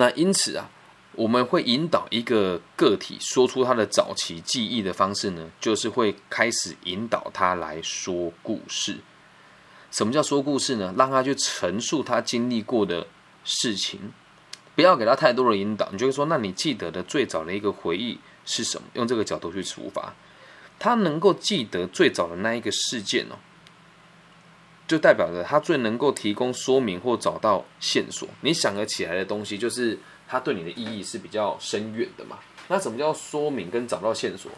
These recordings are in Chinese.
那因此啊，我们会引导一个个体说出他的早期记忆的方式呢，就是会开始引导他来说故事。什么叫说故事呢？让他去陈述他经历过的事情，不要给他太多的引导。你就会说，那你记得的最早的一个回忆是什么？用这个角度去出发，他能够记得最早的那一个事件哦，就代表着他最能够提供说明或找到线索。你想得起来的东西，就是他对你的意义是比较深远的嘛？那什么叫说明跟找到线索？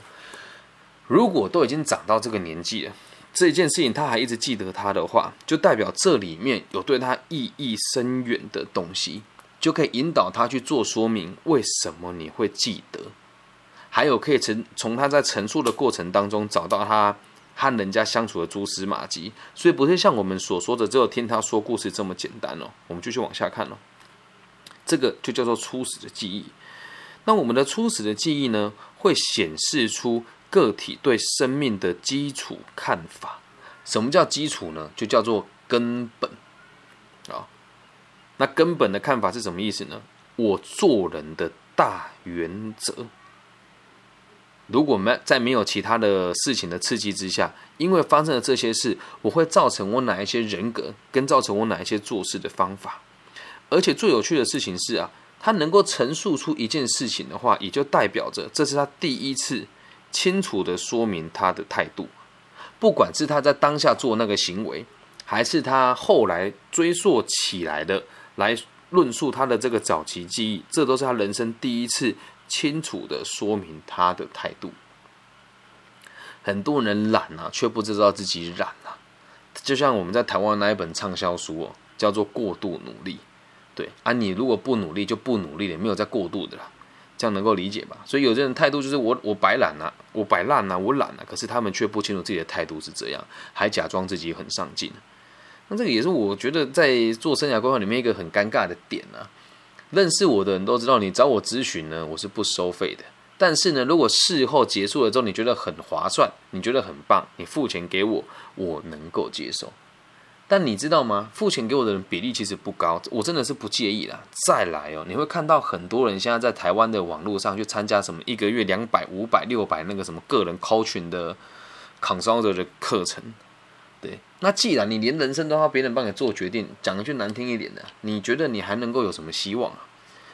如果都已经长到这个年纪了。这件事情他还一直记得他的话，就代表这里面有对他意义深远的东西，就可以引导他去做说明，为什么你会记得？还有可以从从他在陈述的过程当中找到他和人家相处的蛛丝马迹，所以不是像我们所说的只有听他说故事这么简单哦。我们继续往下看哦，这个就叫做初始的记忆。那我们的初始的记忆呢，会显示出。个体对生命的基础看法，什么叫基础呢？就叫做根本啊。那根本的看法是什么意思呢？我做人的大原则。如果没在没有其他的事情的刺激之下，因为发生了这些事，我会造成我哪一些人格，跟造成我哪一些做事的方法。而且最有趣的事情是啊，他能够陈述出一件事情的话，也就代表着这是他第一次。清楚的说明他的态度，不管是他在当下做那个行为，还是他后来追溯起来的来论述他的这个早期记忆，这都是他人生第一次清楚的说明他的态度。很多人懒啊，却不知道自己懒啊，就像我们在台湾那一本畅销书哦，叫做《过度努力》。对啊，你如果不努力，就不努力了，没有在过度的啦。这样能够理解吧？所以有些人态度就是我我摆懒啊，我摆烂啊，我懒啊，可是他们却不清楚自己的态度是这样，还假装自己很上进。那这个也是我觉得在做生涯规划里面一个很尴尬的点啊。认识我的人都知道，你找我咨询呢，我是不收费的。但是呢，如果事后结束了之后，你觉得很划算，你觉得很棒，你付钱给我，我能够接受。但你知道吗？付钱给我的人比例其实不高，我真的是不介意啦。再来哦，你会看到很多人现在在台湾的网络上去参加什么一个月两百、五百、六百那个什么个人 coaching 的 consultant 的课程。对，那既然你连人生都要别人帮你做决定，讲一句难听一点的，你觉得你还能够有什么希望啊？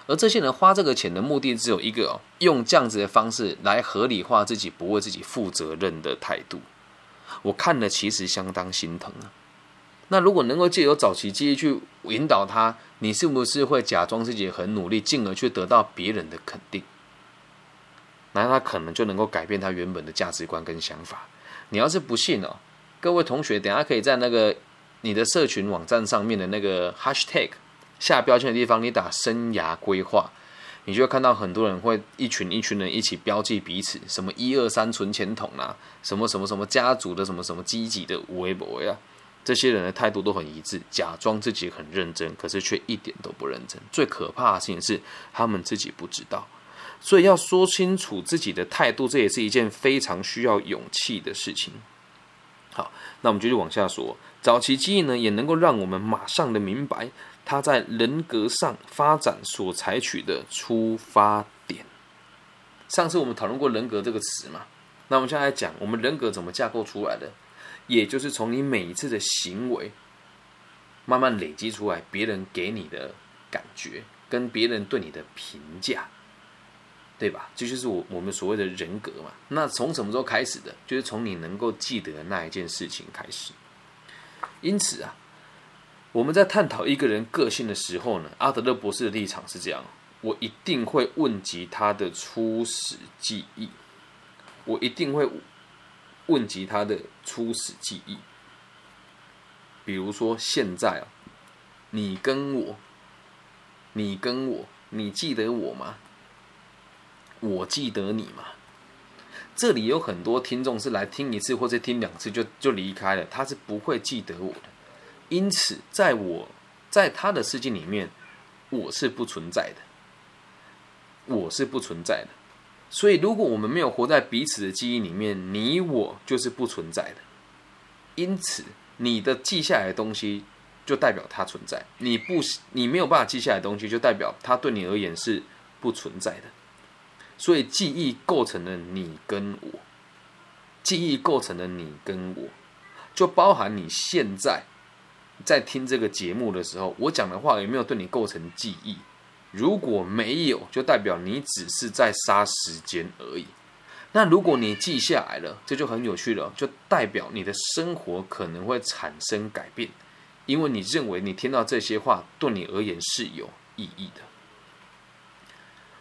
而这些人花这个钱的目的只有一个哦，用这样子的方式来合理化自己不为自己负责任的态度。我看了其实相当心疼啊。那如果能够借由早期记忆去引导他，你是不是会假装自己很努力，进而去得到别人的肯定？那他可能就能够改变他原本的价值观跟想法。你要是不信哦，各位同学，等下可以在那个你的社群网站上面的那个 hashtag 下标签的地方，你打生涯规划，你就会看到很多人会一群一群人一起标记彼此，什么一二三存钱筒啊，什么什么什么家族的什么什么积极的微博呀。这些人的态度都很一致，假装自己很认真，可是却一点都不认真。最可怕的事情是，他们自己不知道。所以要说清楚自己的态度，这也是一件非常需要勇气的事情。好，那我们继续往下说。早期记忆呢，也能够让我们马上的明白他在人格上发展所采取的出发点。上次我们讨论过人格这个词嘛？那我们现在讲，我们人格怎么架构出来的？也就是从你每一次的行为，慢慢累积出来，别人给你的感觉，跟别人对你的评价，对吧？这就是我我们所谓的人格嘛。那从什么时候开始的？就是从你能够记得那一件事情开始。因此啊，我们在探讨一个人个性的时候呢，阿德勒博士的立场是这样：我一定会问及他的初始记忆，我一定会。问及他的初始记忆，比如说现在啊，你跟我，你跟我，你记得我吗？我记得你吗？这里有很多听众是来听一次或者听两次就就离开了，他是不会记得我的。因此，在我在他的世界里面，我是不存在的，我是不存在的。所以，如果我们没有活在彼此的记忆里面，你我就是不存在的。因此，你的记下来的东西，就代表它存在；你不你没有办法记下来的东西，就代表它对你而言是不存在的。所以记忆构成了你跟我，记忆构成了你跟我，就包含你现在在听这个节目的时候，我讲的话有没有对你构成记忆？如果没有，就代表你只是在杀时间而已。那如果你记下来了，这就很有趣了，就代表你的生活可能会产生改变，因为你认为你听到这些话对你而言是有意义的。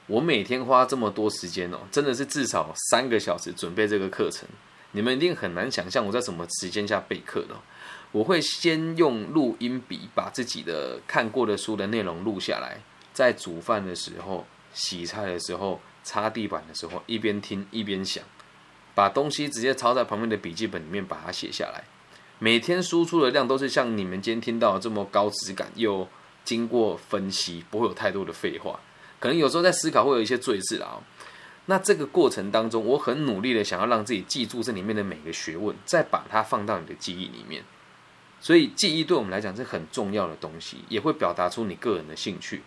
我每天花这么多时间哦，真的是至少三个小时准备这个课程，你们一定很难想象我在什么时间下备课的。我会先用录音笔把自己的看过的书的内容录下来，在煮饭的时候、洗菜的时候。擦地板的时候，一边听一边想，把东西直接抄在旁边的笔记本里面，把它写下来。每天输出的量都是像你们今天听到这么高质感，又经过分析，不会有太多的废话。可能有时候在思考会有一些赘字啊。那这个过程当中，我很努力的想要让自己记住这里面的每个学问，再把它放到你的记忆里面。所以记忆对我们来讲是很重要的东西，也会表达出你个人的兴趣，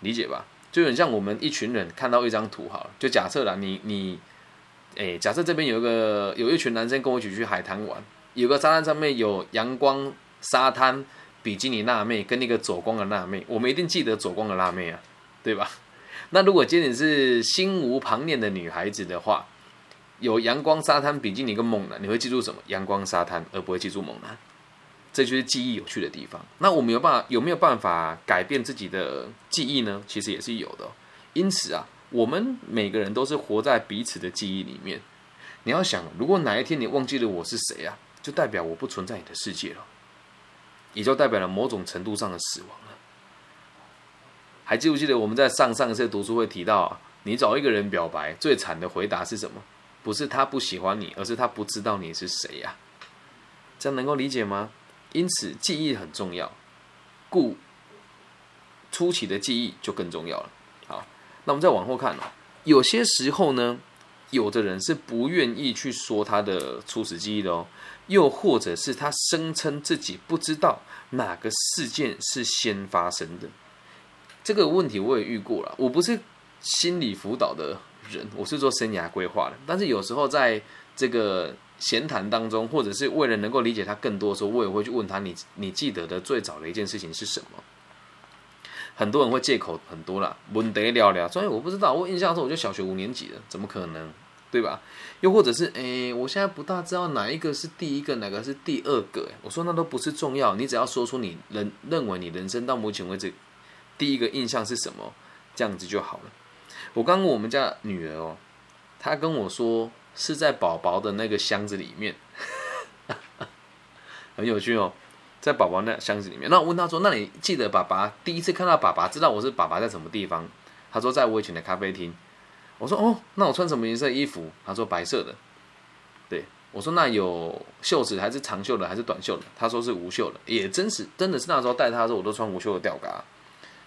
理解吧？就很像我们一群人看到一张图，好了，就假设啦，你你，哎，假设这边有一个有一群男生跟我一起去海滩玩，有个沙滩上面有阳光沙滩比基尼辣妹跟那个走光的辣妹，我们一定记得走光的辣妹啊，对吧？那如果今天是心无旁念的女孩子的话，有阳光沙滩比基尼跟猛男，你会记住什么？阳光沙滩，而不会记住猛男。这就是记忆有趣的地方。那我们有办法有没有办法改变自己的记忆呢？其实也是有的。因此啊，我们每个人都是活在彼此的记忆里面。你要想，如果哪一天你忘记了我是谁啊，就代表我不存在你的世界了，也就代表了某种程度上的死亡了。还记不记得我们在上上一次读书会提到，你找一个人表白，最惨的回答是什么？不是他不喜欢你，而是他不知道你是谁呀。这样能够理解吗？因此，记忆很重要，故初期的记忆就更重要了。好，那我们再往后看哦。有些时候呢，有的人是不愿意去说他的初始记忆的哦，又或者是他声称自己不知道哪个事件是先发生的。这个问题我也遇过了。我不是心理辅导的人，我是做生涯规划的。但是有时候在这个闲谈当中，或者是为了能够理解他更多的时候，我也会去问他：你你记得的最早的一件事情是什么？很多人会借口很多啦，问得聊聊，所以我不知道。我印象中我就小学五年级了，怎么可能？对吧？又或者是，诶，我现在不大知道哪一个是第一个，哪个是第二个。我说那都不是重要，你只要说出你人认为你人生到目前为止第一个印象是什么，这样子就好了。我刚问我们家女儿哦，她跟我说。是在宝宝的那个箱子里面，很有趣哦，在宝宝那箱子里面。那我问她说：“那你记得爸爸第一次看到爸爸，知道我是爸爸在什么地方？”她说：“在我以前的咖啡厅。”我说：“哦，那我穿什么颜色衣服？”她说：“白色的。”对我说：“那有袖子还是长袖的还是短袖的？”他说：“是无袖的。”也真是，真的是那时候带他的时候，我都穿无袖的吊嘎。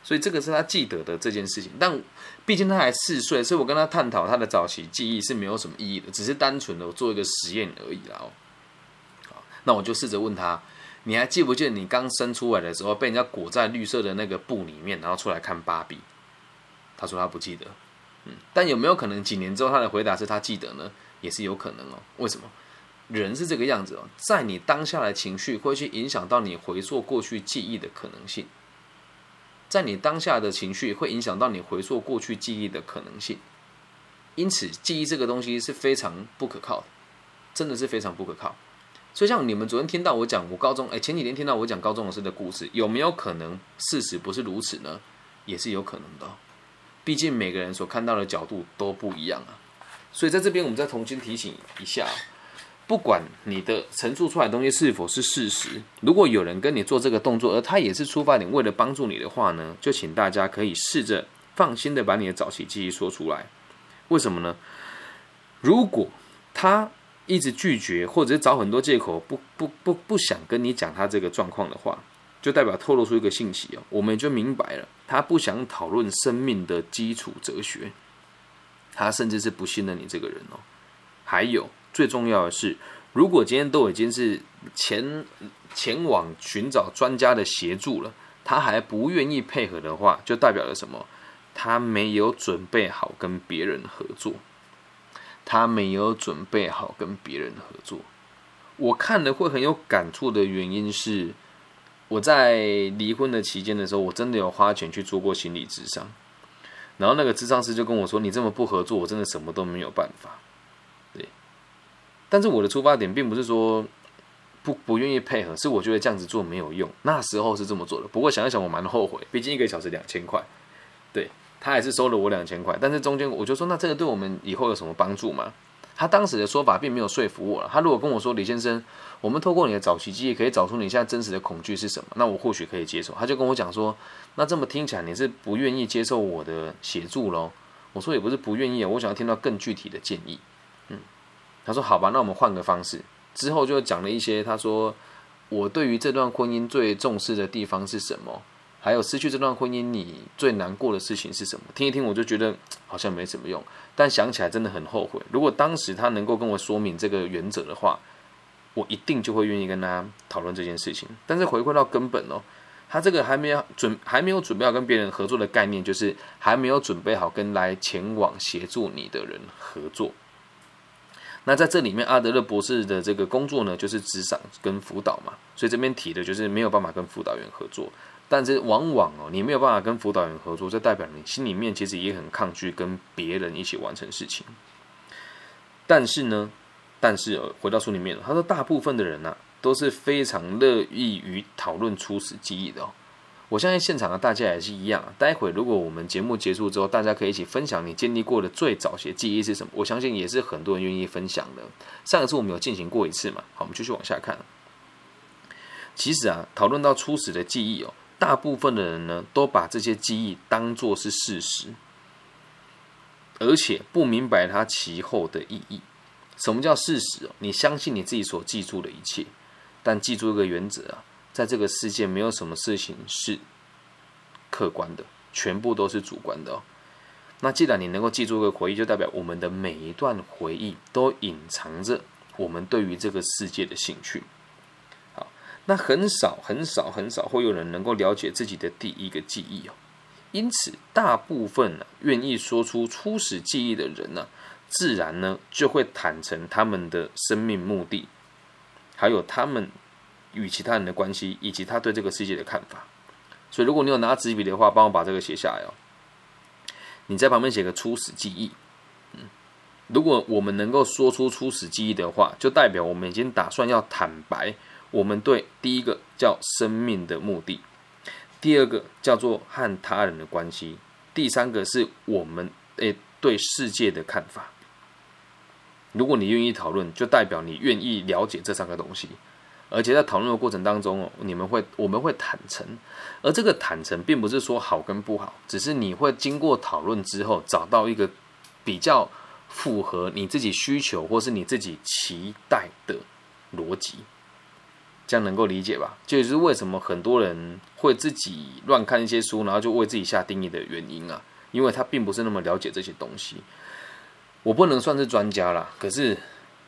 所以这个是他记得的这件事情，但毕竟他还四岁，所以我跟他探讨他的早期记忆是没有什么意义的，只是单纯的做一个实验而已啦。哦，好，那我就试着问他，你还记不记得你刚生出来的时候被人家裹在绿色的那个布里面，然后出来看芭比？他说他不记得，嗯，但有没有可能几年之后他的回答是他记得呢？也是有可能哦。为什么？人是这个样子哦，在你当下的情绪会去影响到你回溯过去记忆的可能性。在你当下的情绪会影响到你回溯过去记忆的可能性，因此记忆这个东西是非常不可靠的，真的是非常不可靠。所以像你们昨天听到我讲我高中，哎，前几天听到我讲高中老师的故事，有没有可能事实不是如此呢？也是有可能的，毕竟每个人所看到的角度都不一样啊。所以在这边我们再重新提醒一下。不管你的陈述出来的东西是否是事实，如果有人跟你做这个动作，而他也是出发点为了帮助你的话呢，就请大家可以试着放心的把你的早期记忆说出来。为什么呢？如果他一直拒绝，或者是找很多借口，不不不不想跟你讲他这个状况的话，就代表透露出一个信息哦，我们就明白了，他不想讨论生命的基础哲学，他甚至是不信任你这个人哦。还有。最重要的是，如果今天都已经是前前往寻找专家的协助了，他还不愿意配合的话，就代表了什么？他没有准备好跟别人合作，他没有准备好跟别人合作。我看了会很有感触的原因是，我在离婚的期间的时候，我真的有花钱去做过心理智商，然后那个智商师就跟我说：“你这么不合作，我真的什么都没有办法。”但是我的出发点并不是说不不愿意配合，是我觉得这样子做没有用。那时候是这么做的，不过想一想，我蛮后悔，毕竟一个小时两千块，对他还是收了我两千块，但是中间我就说：“那这个对我们以后有什么帮助吗？”他当时的说法并没有说服我了。他如果跟我说：“李先生，我们透过你的早期记忆可以找出你现在真实的恐惧是什么？”那我或许可以接受。他就跟我讲说：“那这么听起来你是不愿意接受我的协助喽？”我说：“也不是不愿意，我想要听到更具体的建议。”嗯，他说：“好吧，那我们换个方式。”之后就讲了一些，他说：“我对于这段婚姻最重视的地方是什么？还有失去这段婚姻你最难过的事情是什么？”听一听，我就觉得好像没什么用。但想起来真的很后悔。如果当时他能够跟我说明这个原则的话，我一定就会愿意跟他讨论这件事情。但是回归到根本哦，他这个还没有准还没有准备好跟别人合作的概念，就是还没有准备好跟来前往协助你的人合作。那在这里面，阿德勒博士的这个工作呢，就是职场跟辅导嘛，所以这边提的就是没有办法跟辅导员合作。但是往往哦，你没有办法跟辅导员合作，这代表你心里面其实也很抗拒跟别人一起完成事情。但是呢，但是回到书里面，他说大部分的人呢都是非常乐意于讨论初始记忆的哦。我相信现场的大家也是一样。待会如果我们节目结束之后，大家可以一起分享你建立过的最早些记忆是什么。我相信也是很多人愿意分享的。上一次我们有进行过一次嘛？好，我们继续往下看。其实啊，讨论到初始的记忆哦。大部分的人呢，都把这些记忆当作是事实，而且不明白它其后的意义。什么叫事实？你相信你自己所记住的一切，但记住一个原则啊，在这个世界没有什么事情是客观的，全部都是主观的哦。那既然你能够记住一个回忆，就代表我们的每一段回忆都隐藏着我们对于这个世界的兴趣。好那很少很少很少会有人能够了解自己的第一个记忆哦，因此大部分呢愿意说出初始记忆的人呢，自然呢就会坦诚他们的生命目的，还有他们与其他人的关系，以及他对这个世界的看法。所以如果你有拿纸笔的话，帮我把这个写下来哦。你在旁边写个初始记忆，如果我们能够说出初始记忆的话，就代表我们已经打算要坦白。我们对第一个叫生命的目的，第二个叫做和他人的关系，第三个是我们诶对世界的看法。如果你愿意讨论，就代表你愿意了解这三个东西，而且在讨论的过程当中哦，你们会我们会坦诚，而这个坦诚并不是说好跟不好，只是你会经过讨论之后找到一个比较符合你自己需求或是你自己期待的逻辑。这样能够理解吧？就是为什么很多人会自己乱看一些书，然后就为自己下定义的原因啊？因为他并不是那么了解这些东西。我不能算是专家啦，可是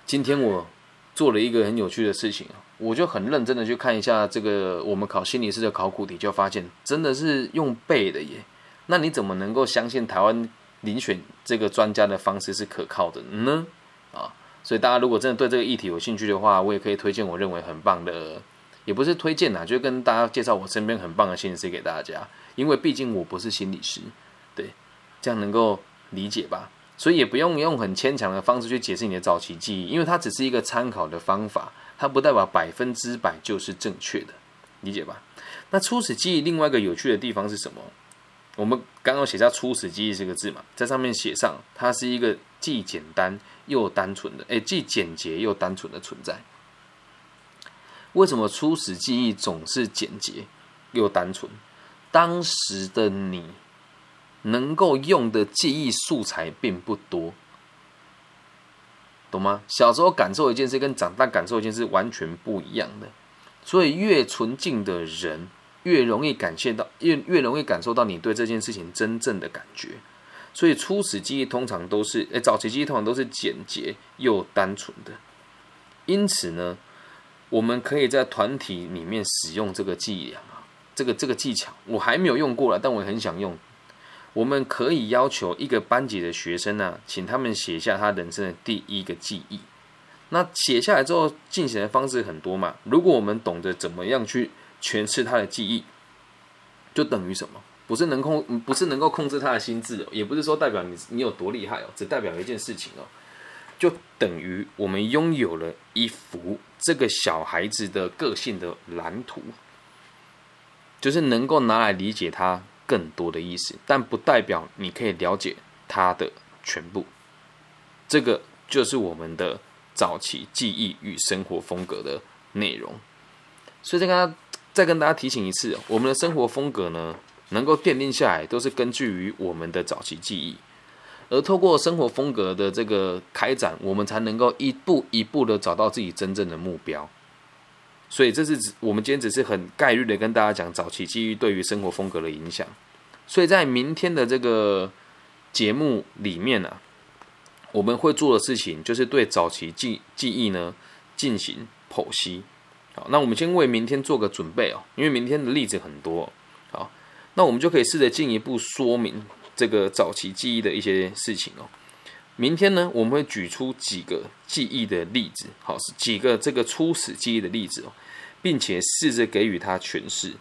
今天我做了一个很有趣的事情我就很认真的去看一下这个我们考心理师的考古题，就发现真的是用背的耶。那你怎么能够相信台湾遴选这个专家的方式是可靠的呢？啊？所以大家如果真的对这个议题有兴趣的话，我也可以推荐我认为很棒的，也不是推荐呐，就跟大家介绍我身边很棒的心理师给大家。因为毕竟我不是心理师，对，这样能够理解吧？所以也不用用很牵强的方式去解释你的早期记忆，因为它只是一个参考的方法，它不代表百分之百就是正确的，理解吧？那初始记忆另外一个有趣的地方是什么？我们刚刚写下初始记忆这个字嘛，在上面写上它是一个既简单。又单纯的，哎，既简洁又单纯的存在。为什么初始记忆总是简洁又单纯？当时的你能够用的记忆素材并不多，懂吗？小时候感受一件事，跟长大感受一件事完全不一样的。所以，越纯净的人，越容易感谢到，越越容易感受到你对这件事情真正的感觉。所以初始记忆通常都是，诶，早期记忆通常都是简洁又单纯的，因此呢，我们可以在团体里面使用这个伎俩啊，这个这个技巧，我还没有用过了，但我很想用。我们可以要求一个班级的学生呢，请他们写下他人生的第一个记忆。那写下来之后，进行的方式很多嘛。如果我们懂得怎么样去诠释他的记忆，就等于什么？不是能控，不是能够控制他的心智，也不是说代表你你有多厉害哦，只代表一件事情哦，就等于我们拥有了一幅这个小孩子的个性的蓝图，就是能够拿来理解他更多的意思，但不代表你可以了解它的全部。这个就是我们的。早期记忆与生活风格的内容，所以再跟大家再跟大家提醒一次，我们的生活风格呢，能够奠定下来，都是根据于我们的早期记忆，而透过生活风格的这个开展，我们才能够一步一步的找到自己真正的目标。所以这是我们今天只是很概率的跟大家讲早期记忆对于生活风格的影响。所以在明天的这个节目里面呢。我们会做的事情就是对早期记记忆呢进行剖析。好，那我们先为明天做个准备哦，因为明天的例子很多。好，那我们就可以试着进一步说明这个早期记忆的一些事情哦。明天呢，我们会举出几个记忆的例子，好，是几个这个初始记忆的例子哦，并且试着给予它诠释。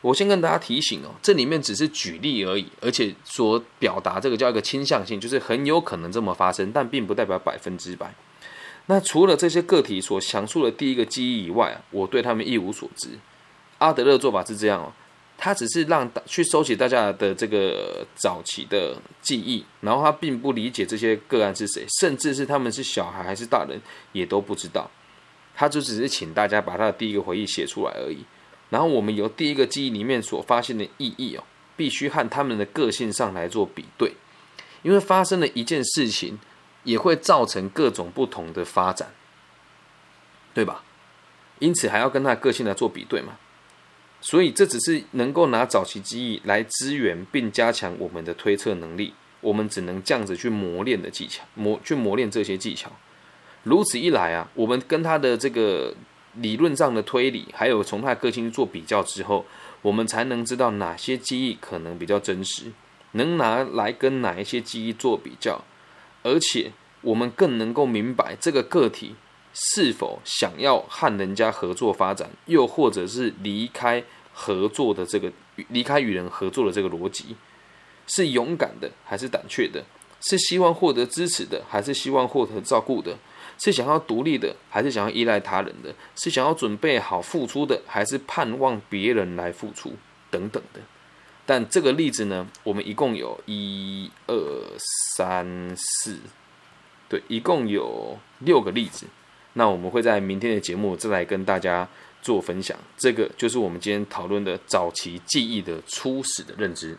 我先跟大家提醒哦，这里面只是举例而已，而且所表达这个叫一个倾向性，就是很有可能这么发生，但并不代表百分之百。那除了这些个体所详述的第一个记忆以外啊，我对他们一无所知。阿德勒做法是这样哦，他只是让大去收集大家的这个早期的记忆，然后他并不理解这些个案是谁，甚至是他们是小孩还是大人也都不知道，他就只是请大家把他的第一个回忆写出来而已。然后我们由第一个记忆里面所发现的意义哦，必须和他们的个性上来做比对，因为发生了一件事情，也会造成各种不同的发展，对吧？因此还要跟他的个性来做比对嘛。所以这只是能够拿早期记忆来支援并加强我们的推测能力，我们只能这样子去磨练的技巧，磨去磨练这些技巧。如此一来啊，我们跟他的这个。理论上的推理，还有从他的个性做比较之后，我们才能知道哪些记忆可能比较真实，能拿来跟哪一些记忆做比较，而且我们更能够明白这个个体是否想要和人家合作发展，又或者是离开合作的这个离开与人合作的这个逻辑，是勇敢的还是胆怯的，是希望获得支持的还是希望获得照顾的。是想要独立的，还是想要依赖他人的？是想要准备好付出的，还是盼望别人来付出等等的？但这个例子呢，我们一共有一二三四，对，一共有六个例子。那我们会在明天的节目再来跟大家做分享。这个就是我们今天讨论的早期记忆的初始的认知。